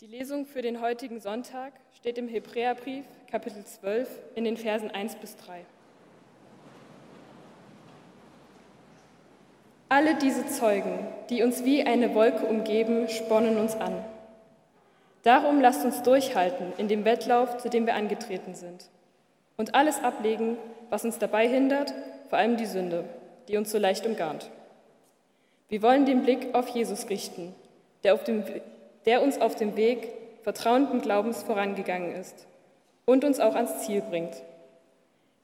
Die Lesung für den heutigen Sonntag steht im Hebräerbrief, Kapitel 12, in den Versen 1 bis 3. Alle diese Zeugen, die uns wie eine Wolke umgeben, spornen uns an. Darum lasst uns durchhalten in dem Wettlauf, zu dem wir angetreten sind, und alles ablegen, was uns dabei hindert, vor allem die Sünde, die uns so leicht umgarnt. Wir wollen den Blick auf Jesus richten, der auf dem der uns auf dem Weg vertrauenden Glaubens vorangegangen ist und uns auch ans Ziel bringt.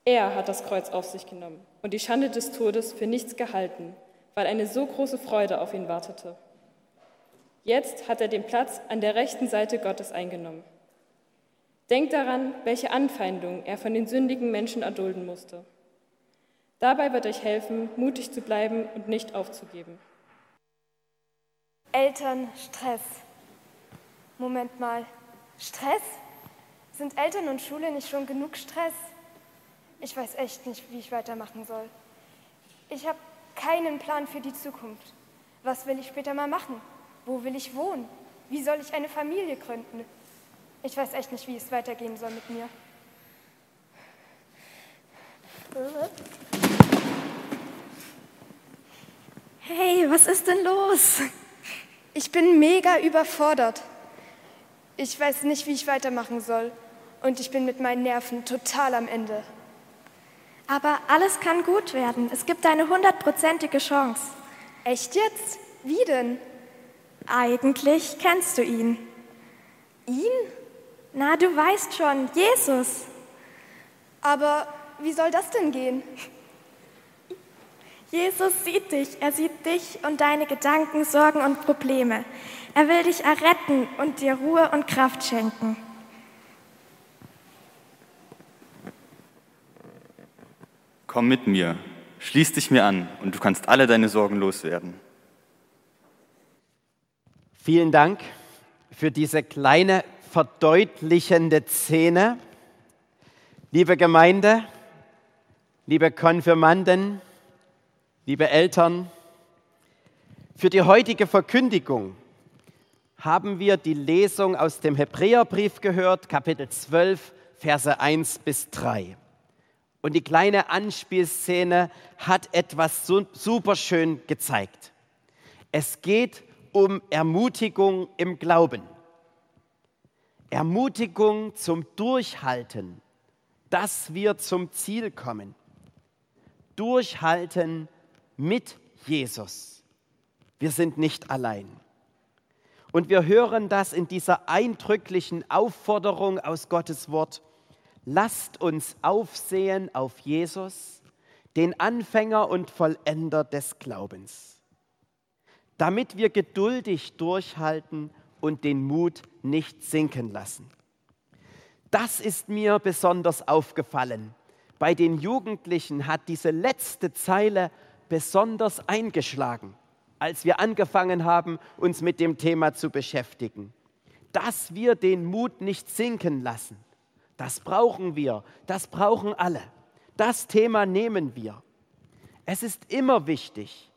Er hat das Kreuz auf sich genommen und die Schande des Todes für nichts gehalten, weil eine so große Freude auf ihn wartete. Jetzt hat er den Platz an der rechten Seite Gottes eingenommen. Denkt daran, welche Anfeindung er von den sündigen Menschen erdulden musste. Dabei wird euch helfen, mutig zu bleiben und nicht aufzugeben. Elternstress. Moment mal, Stress? Sind Eltern und Schule nicht schon genug Stress? Ich weiß echt nicht, wie ich weitermachen soll. Ich habe keinen Plan für die Zukunft. Was will ich später mal machen? Wo will ich wohnen? Wie soll ich eine Familie gründen? Ich weiß echt nicht, wie es weitergehen soll mit mir. Hey, was ist denn los? Ich bin mega überfordert. Ich weiß nicht, wie ich weitermachen soll. Und ich bin mit meinen Nerven total am Ende. Aber alles kann gut werden. Es gibt eine hundertprozentige Chance. Echt jetzt? Wie denn? Eigentlich kennst du ihn. Ihn? Na, du weißt schon, Jesus. Aber wie soll das denn gehen? Jesus sieht dich, er sieht dich und deine Gedanken, Sorgen und Probleme. Er will dich erretten und dir Ruhe und Kraft schenken. Komm mit mir, schließ dich mir an und du kannst alle deine Sorgen loswerden. Vielen Dank für diese kleine verdeutlichende Szene. Liebe Gemeinde, liebe Konfirmanden, liebe Eltern, für die heutige Verkündigung haben wir die Lesung aus dem Hebräerbrief gehört, Kapitel 12, Verse 1 bis 3. Und die kleine Anspielszene hat etwas super schön gezeigt. Es geht um Ermutigung im Glauben. Ermutigung zum Durchhalten, dass wir zum Ziel kommen. Durchhalten mit Jesus. Wir sind nicht allein. Und wir hören das in dieser eindrücklichen Aufforderung aus Gottes Wort. Lasst uns aufsehen auf Jesus, den Anfänger und Vollender des Glaubens, damit wir geduldig durchhalten und den Mut nicht sinken lassen. Das ist mir besonders aufgefallen. Bei den Jugendlichen hat diese letzte Zeile besonders eingeschlagen, als wir angefangen haben, uns mit dem Thema zu beschäftigen. Dass wir den Mut nicht sinken lassen, das brauchen wir, das brauchen alle. Das Thema nehmen wir. Es ist immer wichtig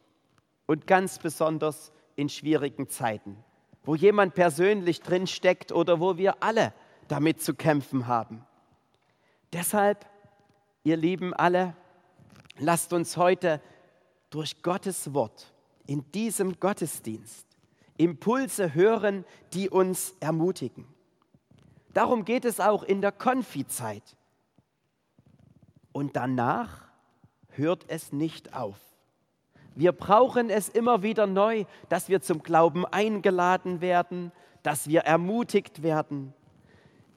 und ganz besonders in schwierigen Zeiten, wo jemand persönlich drin steckt oder wo wir alle damit zu kämpfen haben. Deshalb, ihr Lieben alle, lasst uns heute durch Gottes Wort in diesem Gottesdienst Impulse hören, die uns ermutigen. Darum geht es auch in der Konfizeit. Und danach hört es nicht auf. Wir brauchen es immer wieder neu, dass wir zum Glauben eingeladen werden, dass wir ermutigt werden.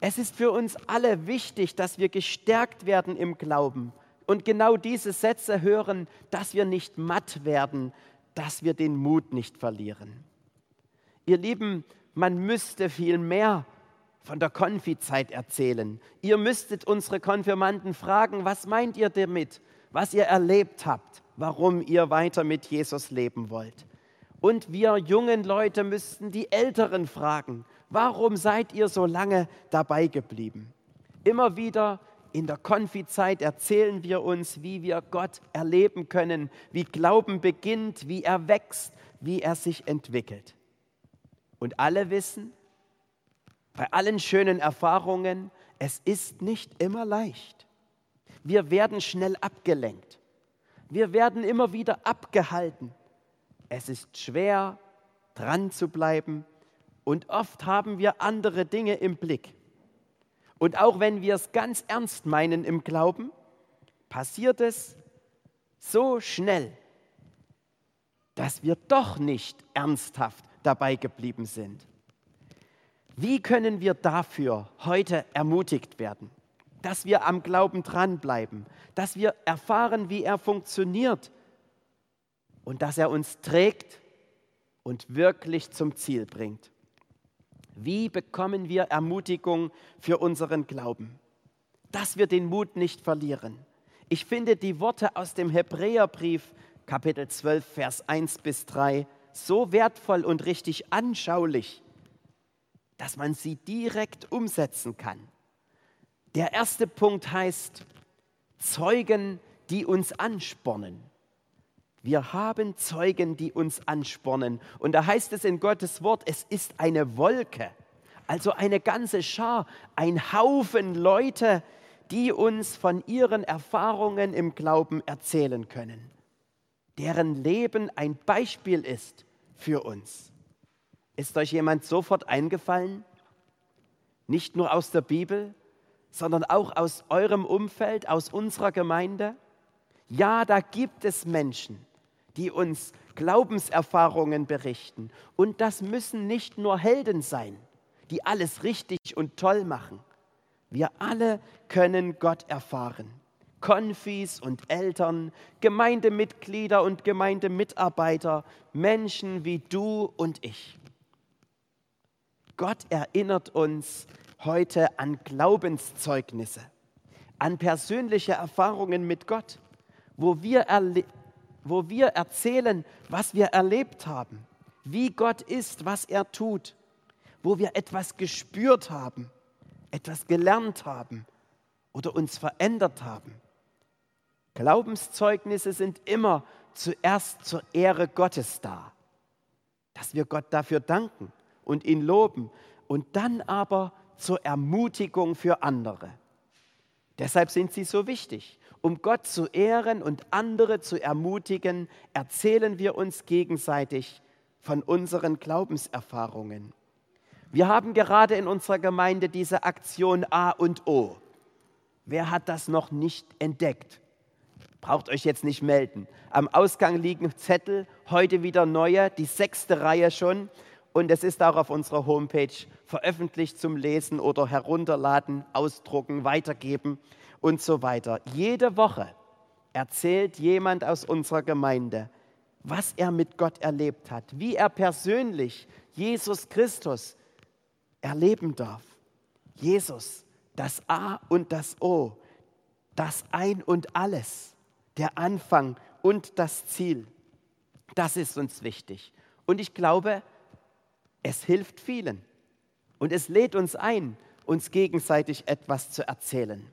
Es ist für uns alle wichtig, dass wir gestärkt werden im Glauben, und genau diese Sätze hören, dass wir nicht matt werden, dass wir den Mut nicht verlieren. Ihr Lieben, man müsste viel mehr von der Konfizeit erzählen. Ihr müsstet unsere Konfirmanden fragen, was meint ihr damit, was ihr erlebt habt, warum ihr weiter mit Jesus leben wollt. Und wir jungen Leute müssten die Älteren fragen, warum seid ihr so lange dabei geblieben? Immer wieder in der Konfizeit erzählen wir uns, wie wir Gott erleben können, wie Glauben beginnt, wie er wächst, wie er sich entwickelt. Und alle wissen, bei allen schönen Erfahrungen, es ist nicht immer leicht. Wir werden schnell abgelenkt. Wir werden immer wieder abgehalten. Es ist schwer, dran zu bleiben und oft haben wir andere Dinge im Blick. Und auch wenn wir es ganz ernst meinen im Glauben, passiert es so schnell, dass wir doch nicht ernsthaft dabei geblieben sind. Wie können wir dafür heute ermutigt werden, dass wir am Glauben dranbleiben, dass wir erfahren, wie er funktioniert und dass er uns trägt und wirklich zum Ziel bringt? Wie bekommen wir Ermutigung für unseren Glauben? Dass wir den Mut nicht verlieren. Ich finde die Worte aus dem Hebräerbrief Kapitel 12, Vers 1 bis 3 so wertvoll und richtig anschaulich, dass man sie direkt umsetzen kann. Der erste Punkt heißt Zeugen, die uns anspornen. Wir haben Zeugen, die uns anspornen. Und da heißt es in Gottes Wort, es ist eine Wolke, also eine ganze Schar, ein Haufen Leute, die uns von ihren Erfahrungen im Glauben erzählen können, deren Leben ein Beispiel ist für uns. Ist euch jemand sofort eingefallen? Nicht nur aus der Bibel, sondern auch aus eurem Umfeld, aus unserer Gemeinde? Ja, da gibt es Menschen, die uns Glaubenserfahrungen berichten. Und das müssen nicht nur Helden sein, die alles richtig und toll machen. Wir alle können Gott erfahren. Konfis und Eltern, Gemeindemitglieder und Gemeindemitarbeiter, Menschen wie du und ich. Gott erinnert uns heute an Glaubenszeugnisse, an persönliche Erfahrungen mit Gott, wo wir wo wir erzählen, was wir erlebt haben, wie Gott ist, was er tut, wo wir etwas gespürt haben, etwas gelernt haben oder uns verändert haben. Glaubenszeugnisse sind immer zuerst zur Ehre Gottes da, dass wir Gott dafür danken und ihn loben und dann aber zur Ermutigung für andere. Deshalb sind sie so wichtig. Um Gott zu ehren und andere zu ermutigen, erzählen wir uns gegenseitig von unseren Glaubenserfahrungen. Wir haben gerade in unserer Gemeinde diese Aktion A und O. Wer hat das noch nicht entdeckt? Braucht euch jetzt nicht melden. Am Ausgang liegen Zettel, heute wieder neue, die sechste Reihe schon. Und es ist auch auf unserer Homepage veröffentlicht zum Lesen oder herunterladen, ausdrucken, weitergeben und so weiter. Jede Woche erzählt jemand aus unserer Gemeinde, was er mit Gott erlebt hat, wie er persönlich Jesus Christus erleben darf. Jesus, das A und das O, das Ein und alles, der Anfang und das Ziel. Das ist uns wichtig. Und ich glaube, es hilft vielen. Und es lädt uns ein, uns gegenseitig etwas zu erzählen.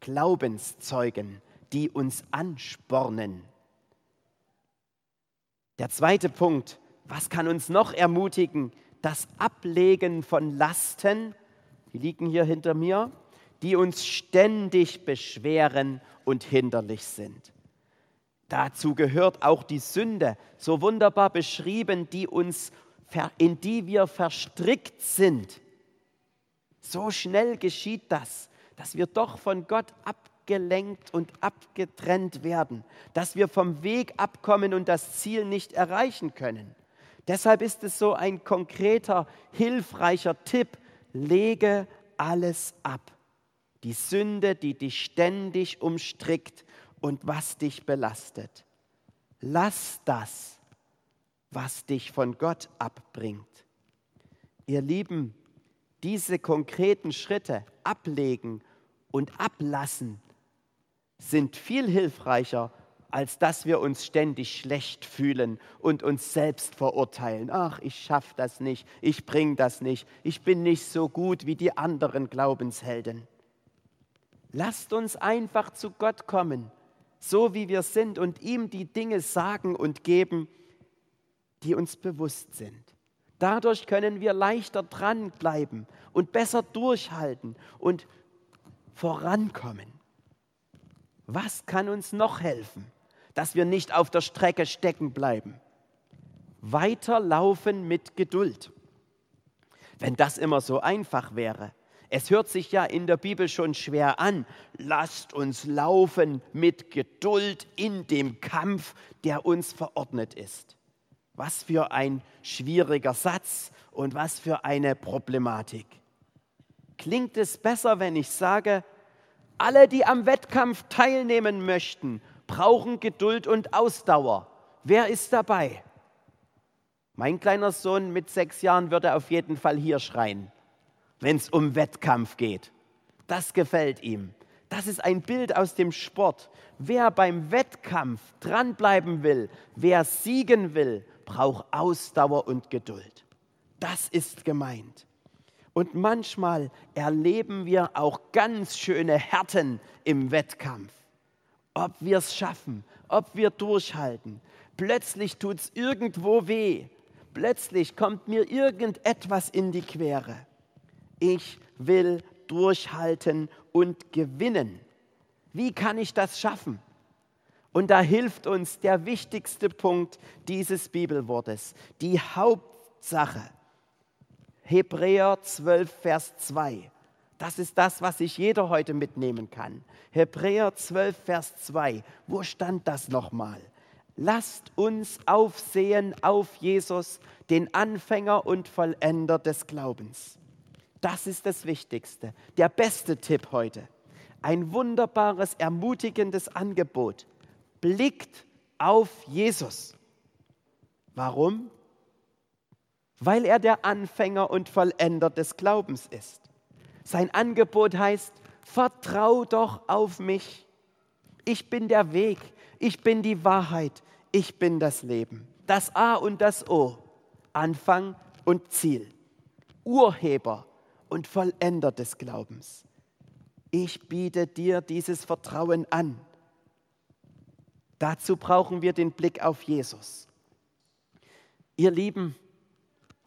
Glaubenszeugen, die uns anspornen. Der zweite Punkt, was kann uns noch ermutigen? Das Ablegen von Lasten, die liegen hier hinter mir, die uns ständig beschweren und hinderlich sind. Dazu gehört auch die Sünde, so wunderbar beschrieben, die uns, in die wir verstrickt sind. So schnell geschieht das dass wir doch von Gott abgelenkt und abgetrennt werden, dass wir vom Weg abkommen und das Ziel nicht erreichen können. Deshalb ist es so ein konkreter, hilfreicher Tipp, lege alles ab. Die Sünde, die dich ständig umstrickt und was dich belastet. Lass das, was dich von Gott abbringt. Ihr Lieben, diese konkreten Schritte ablegen und ablassen sind viel hilfreicher, als dass wir uns ständig schlecht fühlen und uns selbst verurteilen. Ach, ich schaffe das nicht, ich bringe das nicht, ich bin nicht so gut wie die anderen Glaubenshelden. Lasst uns einfach zu Gott kommen, so wie wir sind, und ihm die Dinge sagen und geben, die uns bewusst sind, Dadurch können wir leichter dranbleiben und besser durchhalten und vorankommen. Was kann uns noch helfen, dass wir nicht auf der Strecke stecken bleiben? Weiterlaufen mit Geduld. Wenn das immer so einfach wäre. Es hört sich ja in der Bibel schon schwer an. Lasst uns laufen mit Geduld in dem Kampf, der uns verordnet ist. Was für ein schwieriger Satz und was für eine Problematik. Klingt es besser, wenn ich sage, alle, die am Wettkampf teilnehmen möchten, brauchen Geduld und Ausdauer. Wer ist dabei? Mein kleiner Sohn mit sechs Jahren würde auf jeden Fall hier schreien, wenn es um Wettkampf geht. Das gefällt ihm. Das ist ein Bild aus dem Sport. Wer beim Wettkampf dranbleiben will, wer siegen will, braucht Ausdauer und Geduld. Das ist gemeint. Und manchmal erleben wir auch ganz schöne Härten im Wettkampf. Ob wir es schaffen, ob wir durchhalten. Plötzlich tut es irgendwo weh plötzlich kommt mir irgendetwas in die Quere. Ich will durchhalten und gewinnen. Wie kann ich das schaffen? Und da hilft uns der wichtigste Punkt dieses Bibelwortes, die Hauptsache. Hebräer 12, Vers 2. Das ist das, was sich jeder heute mitnehmen kann. Hebräer 12, Vers 2. Wo stand das nochmal? lasst uns aufsehen auf Jesus, den Anfänger und Vollender des Glaubens. Das ist das Wichtigste, der beste Tipp heute. Ein wunderbares, ermutigendes Angebot. Blickt auf Jesus. Warum? Weil er der Anfänger und Vollender des Glaubens ist. Sein Angebot heißt, vertrau doch auf mich. Ich bin der Weg, ich bin die Wahrheit, ich bin das Leben. Das A und das O, Anfang und Ziel, Urheber und Vollender des Glaubens. Ich biete dir dieses Vertrauen an. Dazu brauchen wir den Blick auf Jesus. Ihr Lieben,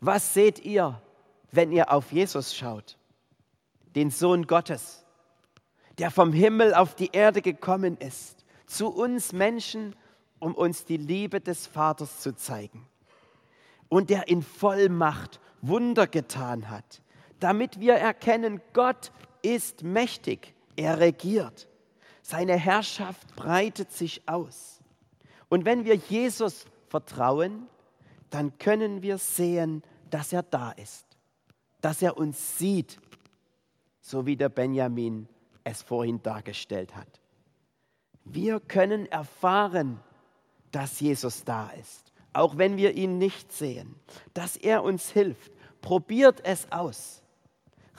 was seht ihr, wenn ihr auf Jesus schaut? Den Sohn Gottes, der vom Himmel auf die Erde gekommen ist, zu uns Menschen um uns die Liebe des Vaters zu zeigen. Und der in Vollmacht Wunder getan hat, damit wir erkennen, Gott ist mächtig, er regiert. Seine Herrschaft breitet sich aus. Und wenn wir Jesus vertrauen, dann können wir sehen, dass er da ist, dass er uns sieht, so wie der Benjamin es vorhin dargestellt hat. Wir können erfahren, dass Jesus da ist, auch wenn wir ihn nicht sehen, dass er uns hilft. Probiert es aus.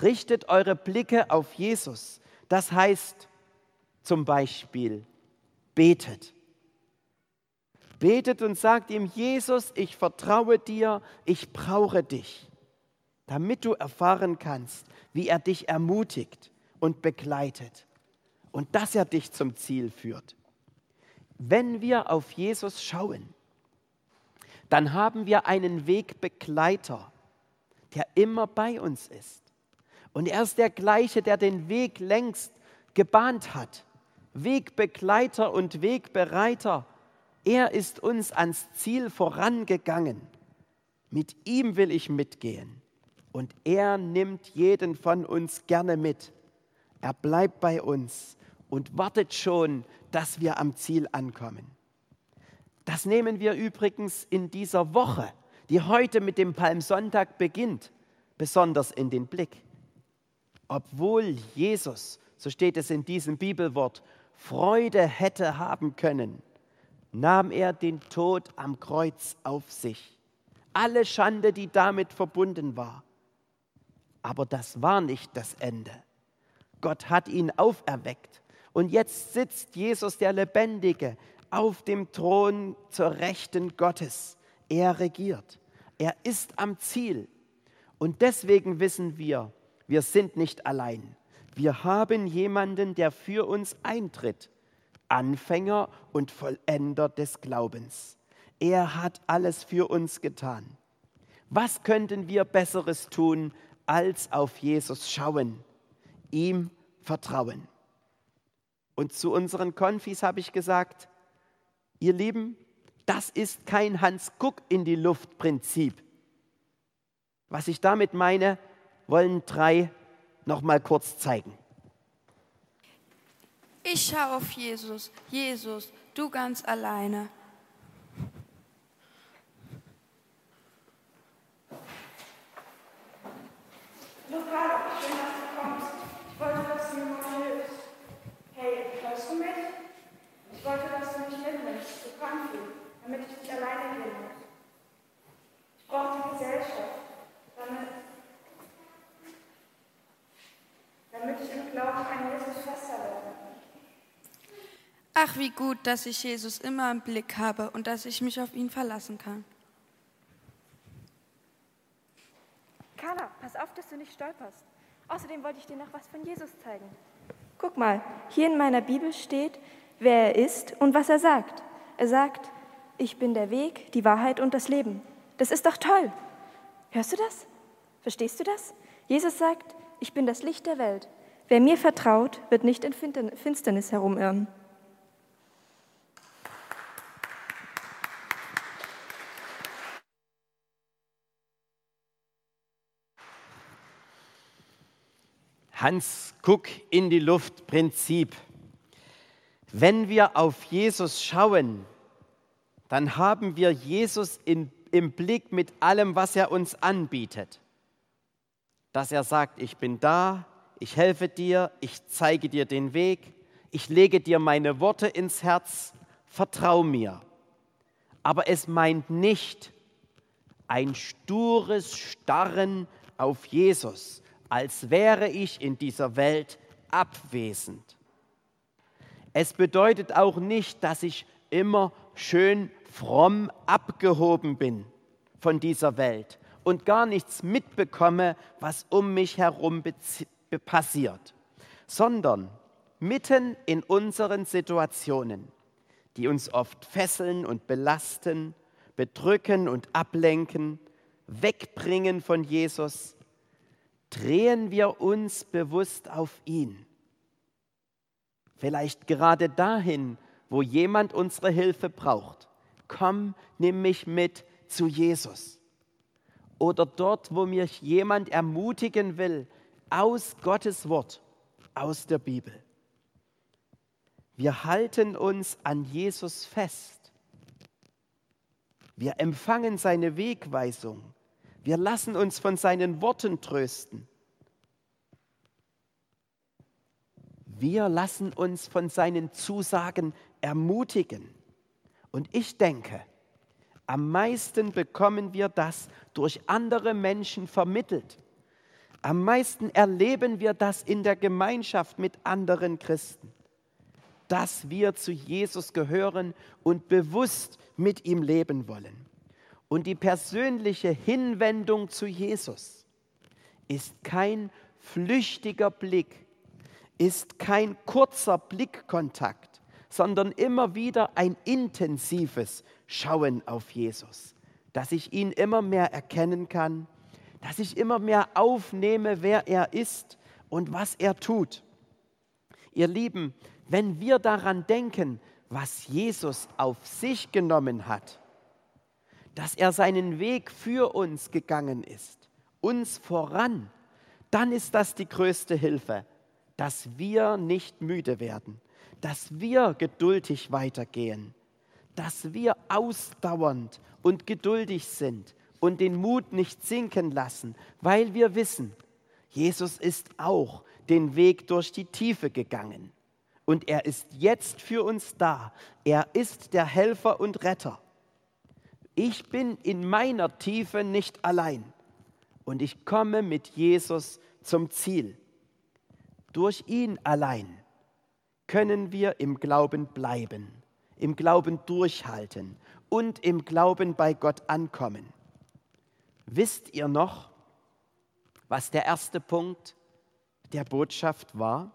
Richtet eure Blicke auf Jesus. Das heißt zum Beispiel, betet. Betet und sagt ihm, Jesus, ich vertraue dir, ich brauche dich, damit du erfahren kannst, wie er dich ermutigt und begleitet und dass er dich zum Ziel führt. Wenn wir auf Jesus schauen, dann haben wir einen Wegbegleiter, der immer bei uns ist. Und er ist der gleiche, der den Weg längst gebahnt hat. Wegbegleiter und Wegbereiter. Er ist uns ans Ziel vorangegangen. Mit ihm will ich mitgehen. Und er nimmt jeden von uns gerne mit. Er bleibt bei uns und wartet schon, dass wir am Ziel ankommen. Das nehmen wir übrigens in dieser Woche, die heute mit dem Palmsonntag beginnt, besonders in den Blick. Obwohl Jesus, so steht es in diesem Bibelwort, Freude hätte haben können, nahm er den Tod am Kreuz auf sich. Alle Schande, die damit verbunden war. Aber das war nicht das Ende. Gott hat ihn auferweckt und jetzt sitzt Jesus, der Lebendige, auf dem Thron zur Rechten Gottes. Er regiert. Er ist am Ziel. Und deswegen wissen wir, wir sind nicht allein. Wir haben jemanden, der für uns eintritt. Anfänger und Vollender des Glaubens. Er hat alles für uns getan. Was könnten wir Besseres tun, als auf Jesus schauen, ihm vertrauen? Und zu unseren Konfis habe ich gesagt, ihr Lieben, das ist kein Hans-Guck in die Luft-Prinzip. Was ich damit meine, wollen drei noch mal kurz zeigen. Ich schaue auf Jesus. Jesus, du ganz alleine. Luca, schön, dass du kommst. Ich wollte, dass du mir mal hilfst. Hey, hörst du mich? Ich wollte, dass du mich mitnimmst, zu Konfi, damit ich nicht alleine gehen muss. Ich brauche die Gesellschaft, damit, damit ich im Glauben an Jesus fester werde. Ach, wie gut, dass ich Jesus immer im Blick habe und dass ich mich auf ihn verlassen kann. Carla, pass auf, dass du nicht stolperst. Außerdem wollte ich dir noch was von Jesus zeigen. Guck mal, hier in meiner Bibel steht, wer er ist und was er sagt. Er sagt, ich bin der Weg, die Wahrheit und das Leben. Das ist doch toll. Hörst du das? Verstehst du das? Jesus sagt, ich bin das Licht der Welt. Wer mir vertraut, wird nicht in Finsternis herumirren. Hans Guck in die Luft Prinzip. Wenn wir auf Jesus schauen, dann haben wir Jesus in, im Blick mit allem, was er uns anbietet. Dass er sagt, ich bin da, ich helfe dir, ich zeige dir den Weg, ich lege dir meine Worte ins Herz, vertrau mir. Aber es meint nicht ein stures Starren auf Jesus, als wäre ich in dieser Welt abwesend. Es bedeutet auch nicht, dass ich immer schön fromm abgehoben bin von dieser Welt und gar nichts mitbekomme, was um mich herum passiert, sondern mitten in unseren Situationen, die uns oft fesseln und belasten, bedrücken und ablenken, wegbringen von Jesus, drehen wir uns bewusst auf ihn. Vielleicht gerade dahin, wo jemand unsere Hilfe braucht. Komm, nimm mich mit zu Jesus. Oder dort, wo mich jemand ermutigen will, aus Gottes Wort, aus der Bibel. Wir halten uns an Jesus fest. Wir empfangen seine Wegweisung. Wir lassen uns von seinen Worten trösten. Wir lassen uns von seinen Zusagen ermutigen. Und ich denke, am meisten bekommen wir das durch andere Menschen vermittelt. Am meisten erleben wir das in der Gemeinschaft mit anderen Christen, dass wir zu Jesus gehören und bewusst mit ihm leben wollen. Und die persönliche Hinwendung zu Jesus ist kein flüchtiger Blick, ist kein kurzer Blickkontakt, sondern immer wieder ein intensives Schauen auf Jesus, dass ich ihn immer mehr erkennen kann, dass ich immer mehr aufnehme, wer er ist und was er tut. Ihr Lieben, wenn wir daran denken, was Jesus auf sich genommen hat, dass er seinen Weg für uns gegangen ist, uns voran, dann ist das die größte Hilfe, dass wir nicht müde werden, dass wir geduldig weitergehen, dass wir ausdauernd und geduldig sind und den Mut nicht sinken lassen, weil wir wissen, Jesus ist auch den Weg durch die Tiefe gegangen. Und er ist jetzt für uns da. Er ist der Helfer und Retter ich bin in meiner Tiefe nicht allein und ich komme mit Jesus zum Ziel. Durch ihn allein können wir im Glauben bleiben, im Glauben durchhalten und im Glauben bei Gott ankommen. Wisst ihr noch, was der erste Punkt der Botschaft war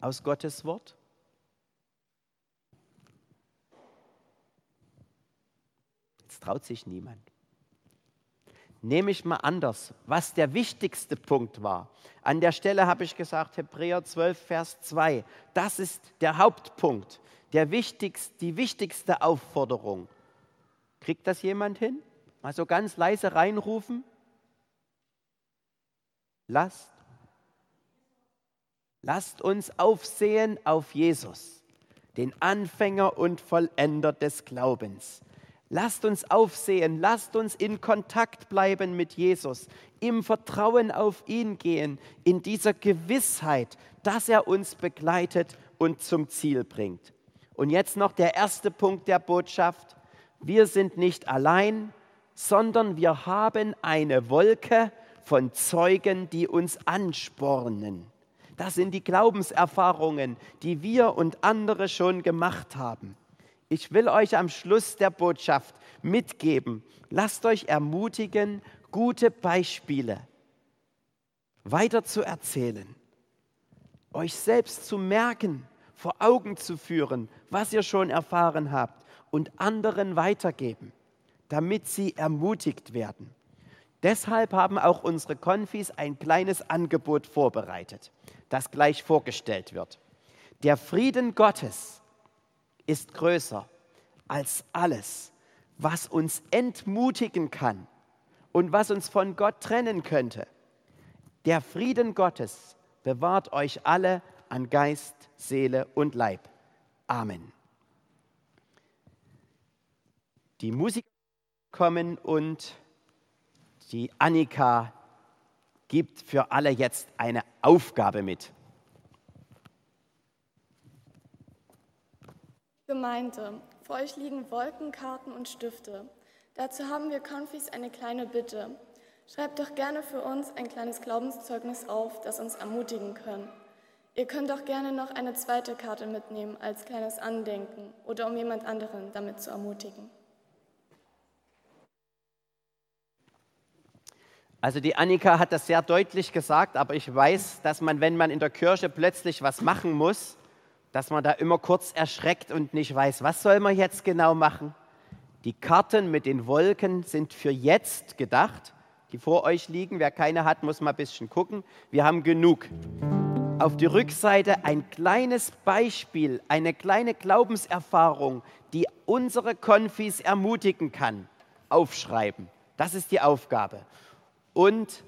aus Gottes Wort? Jetzt traut sich niemand. nehme ich mal anders, was der wichtigste Punkt war. An der Stelle habe ich gesagt, Hebräer 12, Vers 2, das ist der Hauptpunkt, der wichtigste, die wichtigste Aufforderung. Kriegt das jemand hin? Mal so ganz leise reinrufen. Lasst, lasst uns aufsehen auf Jesus, den Anfänger und Vollender des Glaubens. Lasst uns aufsehen, lasst uns in Kontakt bleiben mit Jesus, im Vertrauen auf ihn gehen, in dieser Gewissheit, dass er uns begleitet und zum Ziel bringt. Und jetzt noch der erste Punkt der Botschaft. Wir sind nicht allein, sondern wir haben eine Wolke von Zeugen, die uns anspornen. Das sind die Glaubenserfahrungen, die wir und andere schon gemacht haben. Ich will euch am Schluss der Botschaft mitgeben, lasst euch ermutigen, gute Beispiele weiter zu erzählen, euch selbst zu merken, vor Augen zu führen, was ihr schon erfahren habt und anderen weitergeben, damit sie ermutigt werden. Deshalb haben auch unsere Konfis ein kleines Angebot vorbereitet, das gleich vorgestellt wird. Der Frieden Gottes, ist größer als alles, was uns entmutigen kann und was uns von Gott trennen könnte. Der Frieden Gottes bewahrt euch alle an Geist, Seele und Leib. Amen. Die Musiker kommen und die Annika gibt für alle jetzt eine Aufgabe mit. Gemeinde, vor euch liegen Wolkenkarten und Stifte. Dazu haben wir Konfis eine kleine Bitte. Schreibt doch gerne für uns ein kleines Glaubenszeugnis auf, das uns ermutigen kann. Ihr könnt auch gerne noch eine zweite Karte mitnehmen als kleines Andenken oder um jemand anderen damit zu ermutigen. Also die Annika hat das sehr deutlich gesagt, aber ich weiß, dass man, wenn man in der Kirche plötzlich was machen muss, dass man da immer kurz erschreckt und nicht weiß, was soll man jetzt genau machen. Die Karten mit den Wolken sind für jetzt gedacht, die vor euch liegen. Wer keine hat, muss mal ein bisschen gucken. Wir haben genug. Auf die Rückseite ein kleines Beispiel, eine kleine Glaubenserfahrung, die unsere Konfis ermutigen kann. Aufschreiben. Das ist die Aufgabe. Und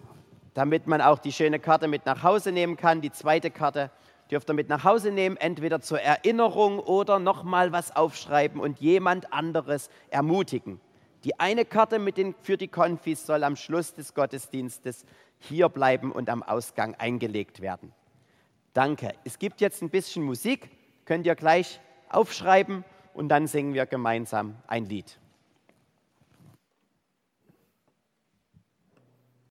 damit man auch die schöne Karte mit nach Hause nehmen kann, die zweite Karte dürft ihr mit nach Hause nehmen, entweder zur Erinnerung oder nochmal was aufschreiben und jemand anderes ermutigen. Die eine Karte mit den, für die Konfis soll am Schluss des Gottesdienstes hier bleiben und am Ausgang eingelegt werden. Danke. Es gibt jetzt ein bisschen Musik, könnt ihr gleich aufschreiben und dann singen wir gemeinsam ein Lied.